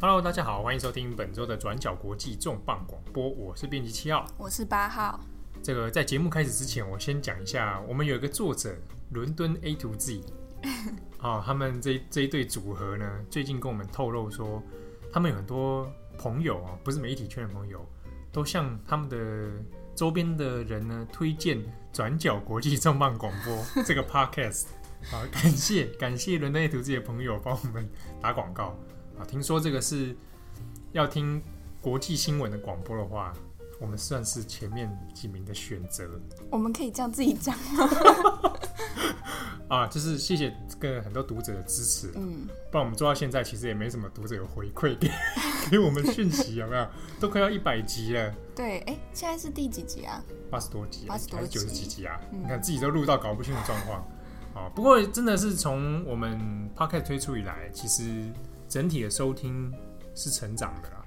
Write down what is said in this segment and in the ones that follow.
Hello，大家好，欢迎收听本周的转角国际重磅广播，我是编辑七号，我是八号。这个在节目开始之前，我先讲一下，我们有一个作者，伦敦 A to Z，啊，他们这这一对组合呢，最近跟我们透露说，他们有很多朋友啊，不是媒体圈的朋友，都向他们的周边的人呢推荐转角国际重磅广播 这个 Podcast。好，感谢感谢伦敦 A to Z 的朋友帮我们打广告啊！听说这个是要听国际新闻的广播的话，我们算是前面几名的选择。我们可以这样自己讲吗？啊，就是谢谢跟很多读者的支持。嗯，不然我们做到现在，其实也没什么读者有回馈给 给我们讯息，有没有？都快要一百集了。对，哎，现在是第几集啊？八十多集，八十多集，还是九十几集啊？嗯、你看自己都录到搞不清楚状况。不过真的是从我们 Podcast 推出以来，其实整体的收听是成长的啦。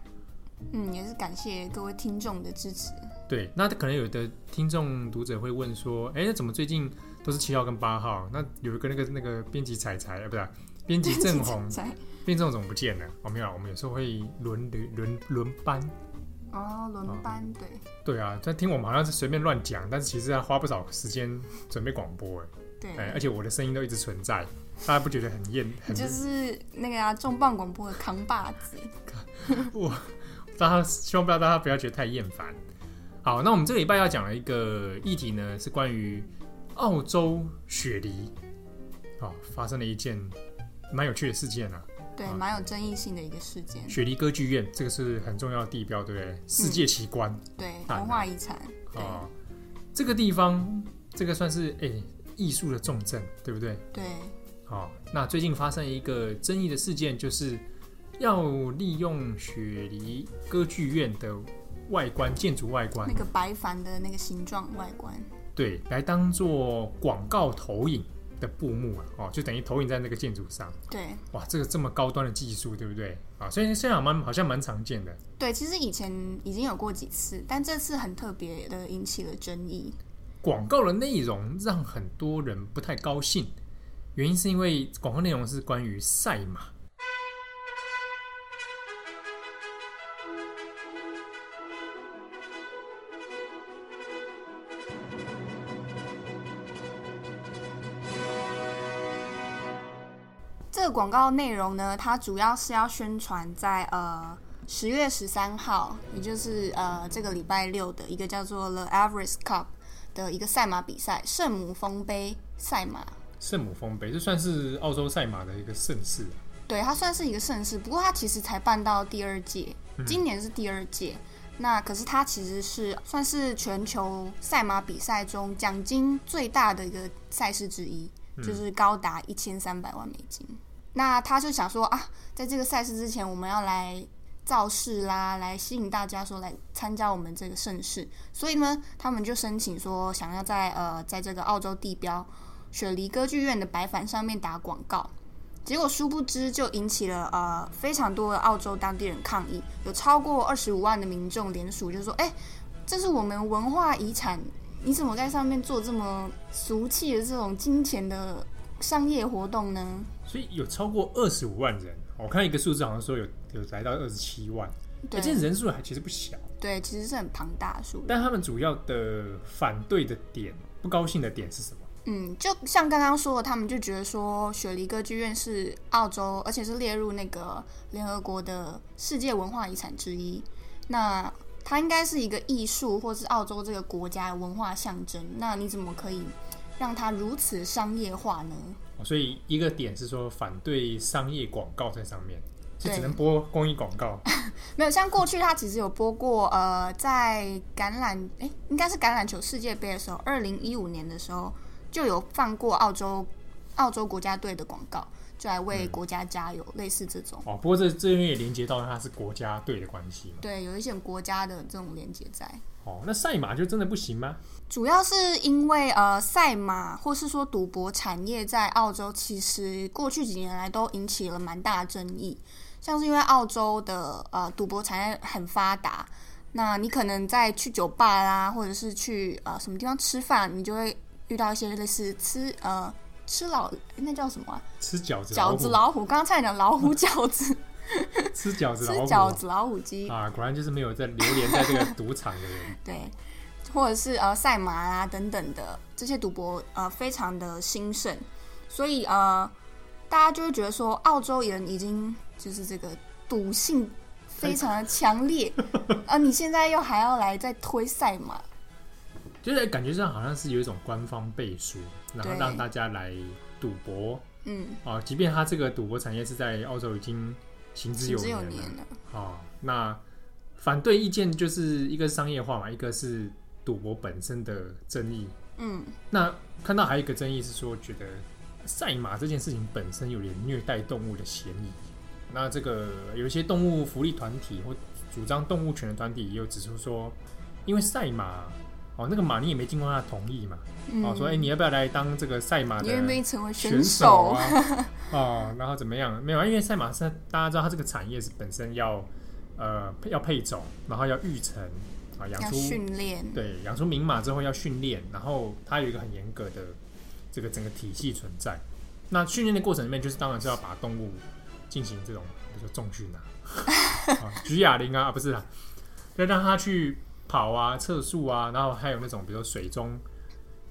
嗯，也是感谢各位听众的支持。对，那可能有的听众读者会问说，哎，那怎么最近都是七号跟八号？那有一个那个那个编辑彩彩啊，不是编辑正红，编辑正红怎么不见了？哦，没有，我们有时候会轮轮轮班。哦，轮班，对。对啊，在听我们好像是随便乱讲，但是其实要花不少时间准备广播哎。对，而且我的声音都一直存在，大家不觉得很厌？很就是那个啊，重磅广播的扛把子。我大家希望不要大家不要觉得太厌烦。好，那我们这个礼拜要讲的一个议题呢，是关于澳洲雪梨啊发生了一件蛮有趣的事件啊。对，蛮、啊、有争议性的一个事件。雪梨歌剧院这个是很重要的地标，对不对？世界奇观，嗯、对，文化遗产。啊，这个地方，这个算是哎。欸艺术的重镇，对不对？对。好，那最近发生一个争议的事件，就是要利用雪梨歌剧院的外观建筑外观，那个白帆的那个形状外观，对，来当做广告投影的布幕啊，哦，就等于投影在那个建筑上。对。哇，这个这么高端的技术，对不对？啊，所以虽然蛮好像蛮常见的。对，其实以前已经有过几次，但这次很特别的引起了争议。广告的内容让很多人不太高兴，原因是因为广告内容是关于赛马。这个广告内容呢，它主要是要宣传在呃十月十三号，也就是呃这个礼拜六的一个叫做 The Everest Cup。的一个赛马比赛，圣母峰杯赛马。圣母峰杯，这算是澳洲赛马的一个盛事啊。对，它算是一个盛事，不过它其实才办到第二届，今年是第二届。嗯。那可是它其实是算是全球赛马比赛中奖金最大的一个赛事之一，就是高达一千三百万美金。嗯。那他就想说啊，在这个赛事之前，我们要来。造势啦，来吸引大家说来参加我们这个盛事，所以呢，他们就申请说想要在呃，在这个澳洲地标雪梨歌剧院的白板上面打广告，结果殊不知就引起了呃非常多的澳洲当地人抗议，有超过二十五万的民众联署，就说：“哎，这是我们文化遗产，你怎么在上面做这么俗气的这种金钱的商业活动呢？”所以有超过二十五万人。我看一个数字，好像说有有来到二十七万，对，这人数还其实不小。对，其实是很庞大的数。但他们主要的反对的点、不高兴的点是什么？嗯，就像刚刚说的，他们就觉得说，雪梨歌剧院是澳洲，而且是列入那个联合国的世界文化遗产之一。那它应该是一个艺术，或是澳洲这个国家的文化象征。那你怎么可以让它如此商业化呢？所以一个点是说反对商业广告在上面，就只能播公益广告。没有，像过去他其实有播过，呃，在橄榄哎，应该是橄榄球世界杯的时候，二零一五年的时候就有放过澳洲澳洲国家队的广告，就来为国家加油，嗯、类似这种。哦，不过这这边也连接到它是国家队的关系嘛？对，有一些国家的这种连接在。哦，那赛马就真的不行吗？主要是因为呃，赛马或是说赌博产业在澳洲，其实过去几年来都引起了蛮大的争议。像是因为澳洲的呃赌博产业很发达，那你可能在去酒吧啦，或者是去呃什么地方吃饭，你就会遇到一些类似吃呃吃老那叫什么啊？吃饺子饺子老虎，刚刚差点讲老虎饺子。吃饺子，吃饺子老虎鸡啊，果然就是没有在流连在这个赌场的人。对，或者是呃赛马啊等等的这些赌博呃非常的兴盛，所以呃大家就会觉得说澳洲人已经就是这个赌性非常的强烈，而、呃、你现在又还要来再推赛马。就是感觉上好像是有一种官方背书，然后让大家来赌博。嗯，啊，即便他这个赌博产业是在澳洲已经行之有年了。年了哦，那反对意见就是一个是商业化嘛，一个是赌博本身的争议。嗯，那看到还有一个争议是说，觉得赛马这件事情本身有点虐待动物的嫌疑。那这个有一些动物福利团体或主张动物权的团体也有指出说，因为赛马。哦，那个马你也没经过他的同意嘛？嗯、哦，说哎、欸，你要不要来当这个赛马的选手啊？你愿不愿意成为选手 哦，然后怎么样？没有啊，因为赛马是大家知道，它这个产业是本身要呃要配种，然后要育成啊，养出训练，对，养出名马之后要训练，然后它有一个很严格的这个整个体系存在。那训练的过程里面，就是当然是要把动物进行这种比如说重训啊，啊，举哑铃啊，不是啊，要让它去。跑啊，测速啊，然后还有那种，比如说水中，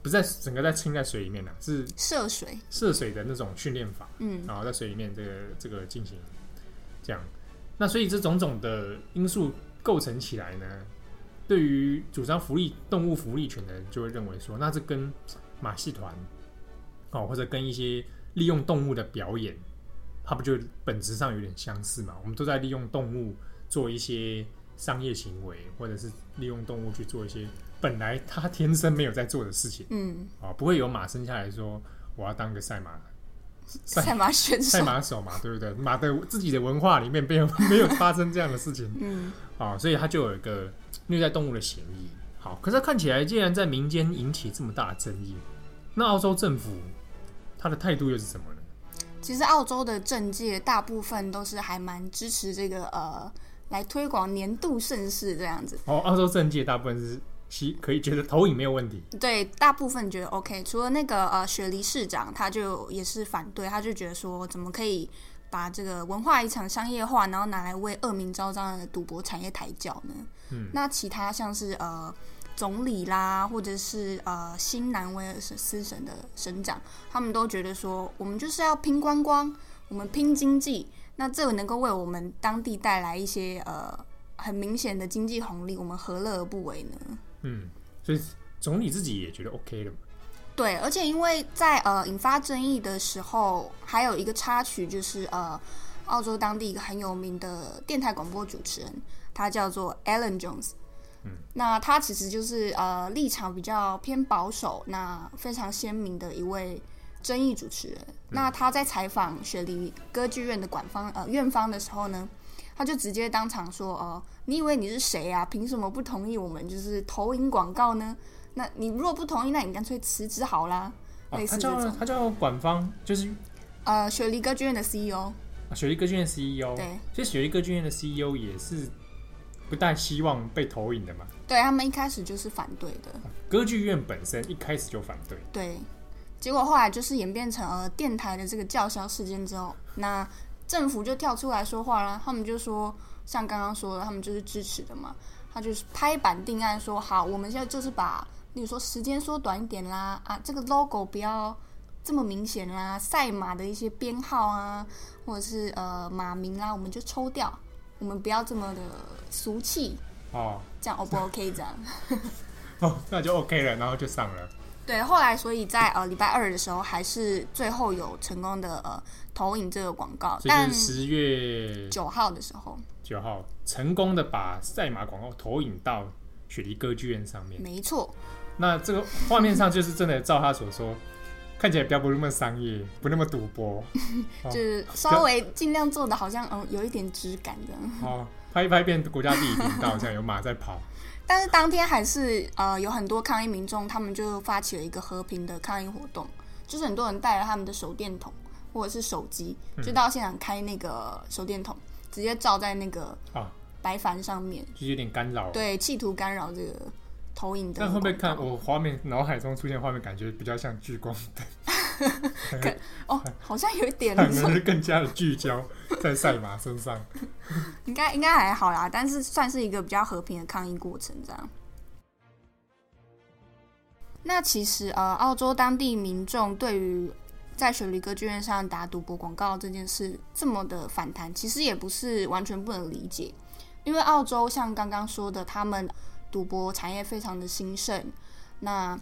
不是在整个在浸在水里面的，是涉水涉水的那种训练法，嗯，然后在水里面这个这个进行这样，那所以这种种的因素构成起来呢，对于主张福利动物福利权的人就会认为说，那这跟马戏团哦，或者跟一些利用动物的表演，它不就本质上有点相似嘛？我们都在利用动物做一些。商业行为，或者是利用动物去做一些本来他天生没有在做的事情，嗯，啊，不会有马生下来说我要当个赛马 赛马选手，赛马手嘛，对不对？马的自己的文化里面没有 没有发生这样的事情，嗯，啊，所以他就有一个虐待动物的嫌疑。好，可是看起来，既然在民间引起这么大的争议，那澳洲政府他的态度又是什么呢？其实澳洲的政界大部分都是还蛮支持这个呃。来推广年度盛事这样子哦，澳洲政界大部分是其可以觉得投影没有问题，对，大部分觉得 OK。除了那个呃雪梨市长，他就也是反对，他就觉得说怎么可以把这个文化遗产商业化，然后拿来为恶名昭彰的赌博产业抬轿呢？嗯，那其他像是呃总理啦，或者是呃新南威尔斯省的省长，他们都觉得说我们就是要拼观光，我们拼经济。那这个能够为我们当地带来一些呃很明显的经济红利，我们何乐而不为呢？嗯，所以总理自己也觉得 OK 的。对，而且因为在呃引发争议的时候，还有一个插曲，就是呃澳洲当地一个很有名的电台广播主持人，他叫做 Alan Jones。嗯，那他其实就是呃立场比较偏保守，那非常鲜明的一位。争议主持人，那他在采访雪梨歌剧院的管方呃院方的时候呢，他就直接当场说：“哦、呃，你以为你是谁啊？凭什么不同意我们就是投影广告呢？那你如果不同意，那你干脆辞职好啦。啊”类似这种，他叫他叫馆方，就是呃雪梨歌剧院的 CEO。啊，雪梨歌剧院 CEO。对，其实雪梨歌剧院的 CEO 也是不太希望被投影的嘛。对，他们一开始就是反对的。歌剧院本身一开始就反对。对。结果后来就是演变成呃电台的这个叫嚣事件之后，那政府就跳出来说话了。他们就说，像刚刚说的，他们就是支持的嘛。他就是拍板定案说，好，我们现在就是把，例如说时间缩短一点啦，啊，这个 logo 不要这么明显啦，赛马的一些编号啊，或者是呃马名啦，我们就抽掉，我们不要这么的俗气哦，这样 O 不 OK 这样？哦，那就 OK 了，然后就上了。对，后来所以在呃礼拜二的时候，还是最后有成功的呃投影这个广告，但十月九号的时候，九号成功的把赛马广告投影到雪梨歌剧院上面。没错，那这个画面上就是真的照他所说，看起来比较不那么商业，不那么赌博，就是稍微尽量做的好像嗯有一点质感这样。哦，拍一拍变国家地理频道，这样有马在跑。但是当天还是呃有很多抗议民众，他们就发起了一个和平的抗议活动，就是很多人带了他们的手电筒或者是手机，就到现场开那个手电筒，直接照在那个白帆上面，就有点干扰，对，企图干扰这个投影的。但会不会看我画面脑海中出现画面，感觉比较像聚光灯？哦，好像有一点，可能是更加的聚焦。在赛马身上，应该应该还好啦，但是算是一个比较和平的抗议过程，这样。那其实呃，澳洲当地民众对于在雪梨歌剧院上打赌博广告这件事这么的反弹，其实也不是完全不能理解，因为澳洲像刚刚说的，他们赌博产业非常的兴盛。那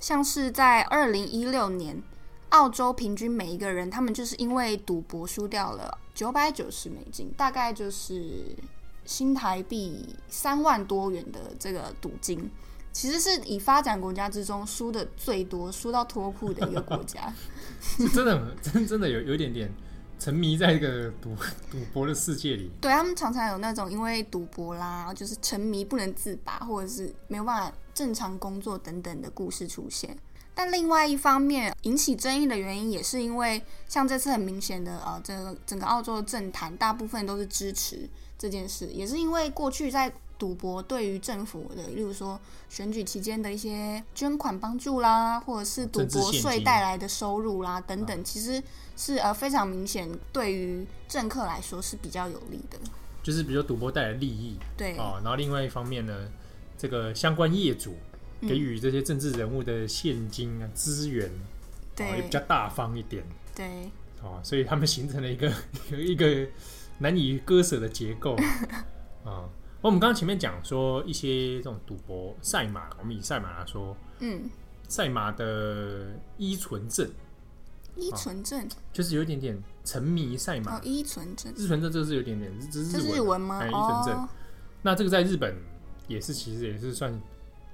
像是在二零一六年，澳洲平均每一个人，他们就是因为赌博输掉了九百九十美金，大概就是新台币三万多元的这个赌金。其实是以发展国家之中输的最多、输到脱裤的一个国家，真的，真真的有有点点沉迷在一个赌 赌博的世界里。对，他们常常有那种因为赌博啦，就是沉迷不能自拔，或者是没有办法正常工作等等的故事出现。但另外一方面，引起争议的原因也是因为，像这次很明显的呃，这个整个澳洲的政坛大部分都是支持这件事，也是因为过去在。赌博对于政府的，例如说选举期间的一些捐款帮助啦，或者是赌博税带来的收入啦等等，其实是呃非常明显，对于政客来说是比较有利的。就是比如赌博带来利益，对哦。然后另外一方面呢，这个相关业主给予这些政治人物的现金啊资源，对、哦，也比较大方一点，对。哦，所以他们形成了一个 一个难以割舍的结构啊。哦我们刚刚前面讲说一些这种赌博赛马，我们以赛马来说，嗯，赛马的依存症，依存症、哦、就是有一点点沉迷赛马。哦，依存症，依存症这是有点点，这是日文，吗？哎、依存症、哦。那这个在日本也是，其实也是算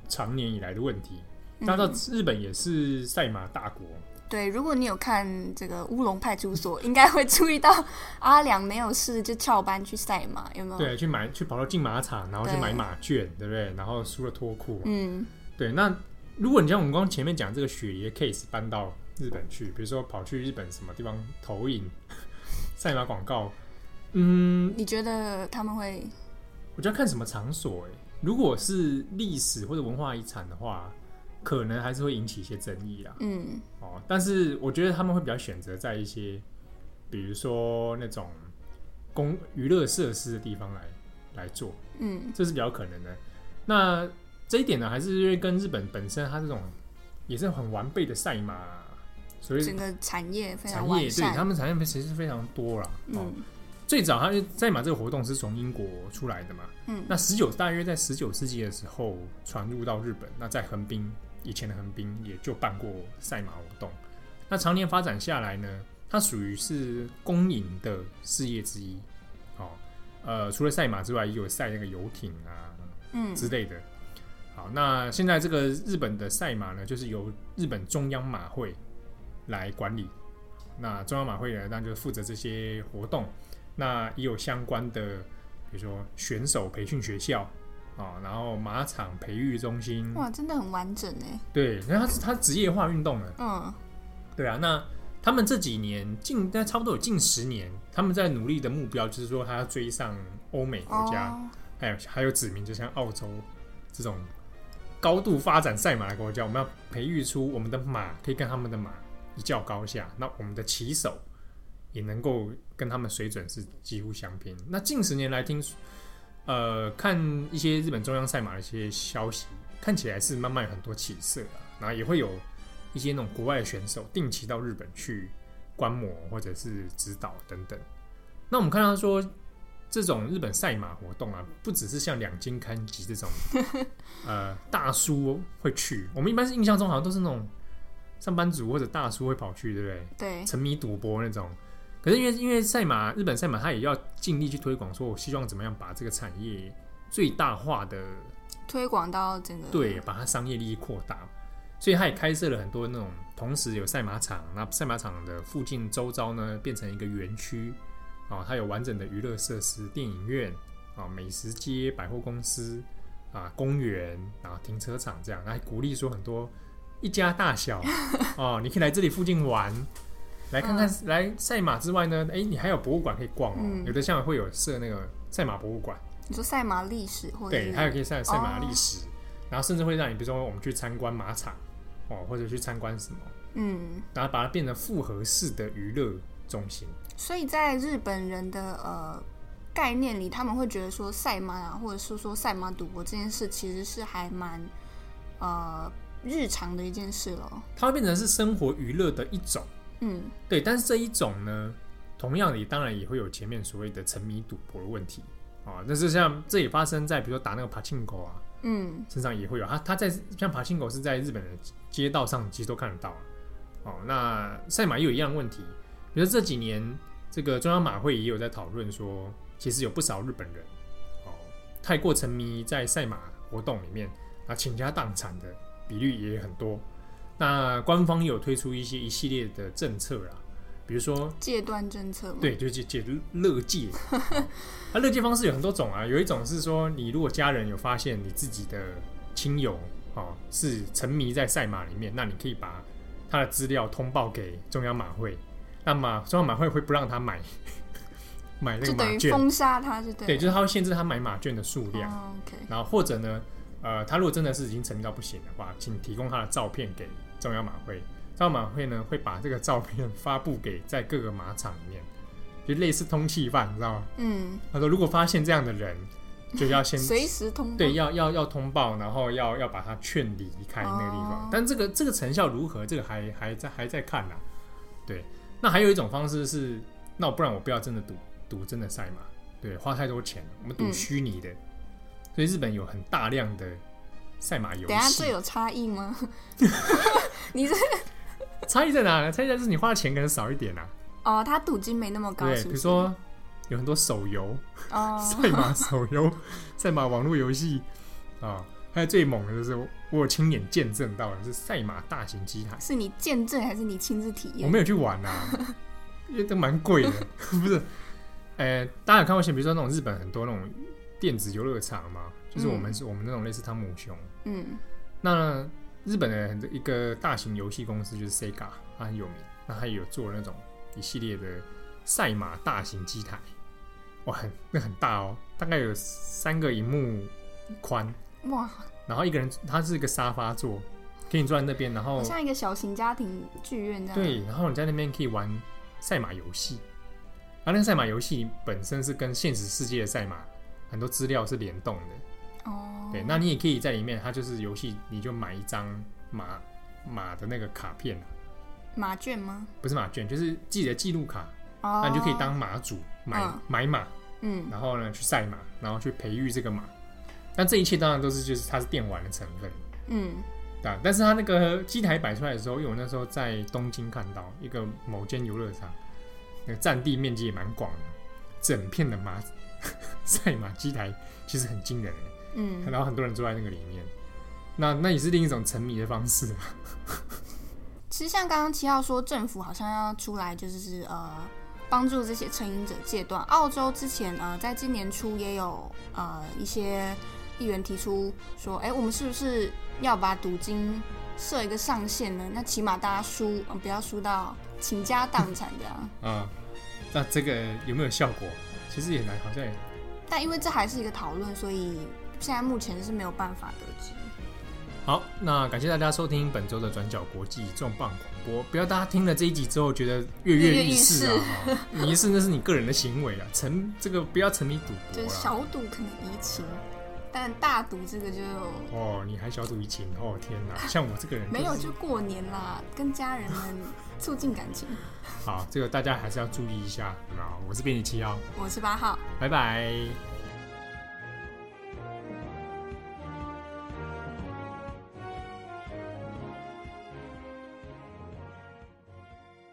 长年以来的问题。那、嗯、到日本也是赛马大国。对，如果你有看这个乌龙派出所，应该会注意到阿良没有事就翘班去赛马，有没有？对，去买去跑到竞马场，然后去买马券，对，对不对？然后输了脱裤。嗯，对。那如果你像我们刚刚前面讲这个雪爷 case 搬到日本去，比如说跑去日本什么地方投影赛马广告，嗯，你觉得他们会？我觉得看什么场所哎，如果是历史或者文化遗产的话。可能还是会引起一些争议啦，嗯，哦，但是我觉得他们会比较选择在一些，比如说那种公娱乐设施的地方来来做，嗯，这是比较可能的。那这一点呢，还是因为跟日本本身它这种也是很完备的赛马，所以整个产业非常产业对他们产业其实非常多啦。嗯。哦最早，他赛马这个活动是从英国出来的嘛？嗯，那十九大约在十九世纪的时候传入到日本。那在横滨以前的横滨也就办过赛马活动。那常年发展下来呢，它属于是公营的事业之一。哦，呃，除了赛马之外，也有赛那个游艇啊，嗯之类的。好，那现在这个日本的赛马呢，就是由日本中央马会来管理。那中央马会呢，那就负责这些活动。那也有相关的，比如说选手培训学校啊，然后马场培育中心，哇，真的很完整哎。对，因为它是他职业化运动了。嗯，对啊。那他们这几年近，但差不多有近十年，他们在努力的目标就是说，他要追上欧美国家，哦、还有还有指明，就像澳洲这种高度发展赛马的国家，我们要培育出我们的马可以跟他们的马一较高下。那我们的骑手。也能够跟他们水准是几乎相拼。那近十年来听，呃，看一些日本中央赛马的一些消息，看起来是慢慢有很多起色啊。然后也会有一些那种国外的选手定期到日本去观摩或者是指导等等。那我们看到说，这种日本赛马活动啊，不只是像两金刊集这种呃大叔会去，我们一般是印象中好像都是那种上班族或者大叔会跑去，对不对？对，沉迷赌博那种。可是因为因为赛马，日本赛马他也要尽力去推广，说我希望怎么样把这个产业最大化的推广到整个对，把它商业利益扩大，所以他也开设了很多那种同时有赛马场，那赛马场的附近周遭呢变成一个园区啊，它有完整的娱乐设施、电影院啊、美食街、百货公司啊、公园啊、停车场这样，来鼓励说很多一家大小哦，你可以来这里附近玩。来看看，嗯、来赛马之外呢，哎、欸，你还有博物馆可以逛哦。嗯、有的像会有设那个赛马博物馆。你说赛马历史或者对，还有可以赛赛马历史，哦、然后甚至会让你，比如说我们去参观马场哦，或者去参观什么，嗯，然后把它变成复合式的娱乐中心。所以在日本人的呃概念里，他们会觉得说赛马啊，或者是说赛马赌博这件事，其实是还蛮呃日常的一件事了。它会变成是生活娱乐的一种，嗯，对。但是这一种呢，同样的，当然也会有前面所谓的沉迷赌博的问题啊。但是像这也发生在比如说打那个爬青哥啊，嗯，身上也会有。他他在像爬青哥是在日本的街道上其实都看得到啊。哦，那赛马也有一样问题，比如说这几年。这个中央马会也有在讨论说，其实有不少日本人哦，太过沉迷在赛马活动里面，啊倾家荡产的比率也很多。那官方有推出一些一系列的政策啦，比如说戒断政策，对，就戒戒乐戒。那乐戒方式有很多种啊，有一种是说，你如果家人有发现你自己的亲友哦是沉迷在赛马里面，那你可以把他的资料通报给中央马会。那么中央马会会不让他买 买那个马券，封杀他，就对。对，就是他会限制他买马券的数量。Oh. 然后或者呢，呃，他如果真的是已经沉迷到不行的话，请提供他的照片给中央马会。中央马会呢会把这个照片发布给在各个马场里面，就类似通缉犯，你知道吗？嗯。他说，如果发现这样的人，就要先随时通报。对，要要要通报，然后要要把他劝离开那个地方。Oh. 但这个这个成效如何？这个还还在还在看呢、啊。对。那还有一种方式是，那我不然我不要真的赌赌真的赛马，对，花太多钱，我们赌虚拟的。嗯、所以日本有很大量的赛马游戏。等下这有差异吗？你这 差异在哪呢？差异在就是你花的钱可能少一点啊。哦，他赌金没那么高？对，比如说有很多手游，哦，赛马手游、赛马网络游戏啊。还有最猛的就是，我有亲眼见证到的是赛马大型机台。是你见证还是你亲自体验？我没有去玩啊，因为都蛮贵的。不是，呃，大家有看过，像比如说那种日本很多那种电子游乐场嘛，就是我们是、嗯、我们那种类似汤姆熊。嗯。那日本的很一个大型游戏公司就是 Sega，它很有名。那它也有做那种一系列的赛马大型机台，哇，很那很大哦，大概有三个荧幕宽。哇！然后一个人，他是一个沙发座，可以坐在那边，然后像一个小型家庭剧院这样。对，然后你在那边可以玩赛马游戏，而那个赛马游戏本身是跟现实世界的赛马很多资料是联动的。哦。对，那你也可以在里面，它就是游戏，你就买一张马马的那个卡片。马券吗？不是马券，就是自己的记录卡。哦。那你就可以当马主买、嗯、买马，嗯，然后呢去赛马，然后去培育这个马。那这一切当然都是就是它是电玩的成分，嗯，对。但是它那个机台摆出来的时候，因为我那时候在东京看到一个某间游乐场，那个占地面积也蛮广的，整片的马 赛马机台其实很惊人，嗯，然后很多人坐在那个里面，那那也是另一种沉迷的方式。其实像刚刚七号说，政府好像要出来就是呃帮助这些成瘾者戒断。澳洲之前呃在今年初也有呃一些。议员提出说：“哎、欸，我们是不是要把赌金设一个上限呢？那起码大家输，嗯，不要输到倾家荡产这样。”嗯，那这个有没有效果？其实也难，好像也。但因为这还是一个讨论，所以现在目前是没有办法得知。好，那感谢大家收听本周的转角国际重磅广播。不要大家听了这一集之后觉得跃跃欲试啊！你是那是你个人的行为啊，沉这个不要沉迷赌博，就是小赌可能怡情。但大赌这个就哦，你还小赌怡情哦，天哪！像我这个人、就是、没有，就过年啦，跟家人们促进感情。好，这个大家还是要注意一下。那我是编辑七号，我是八号，拜拜。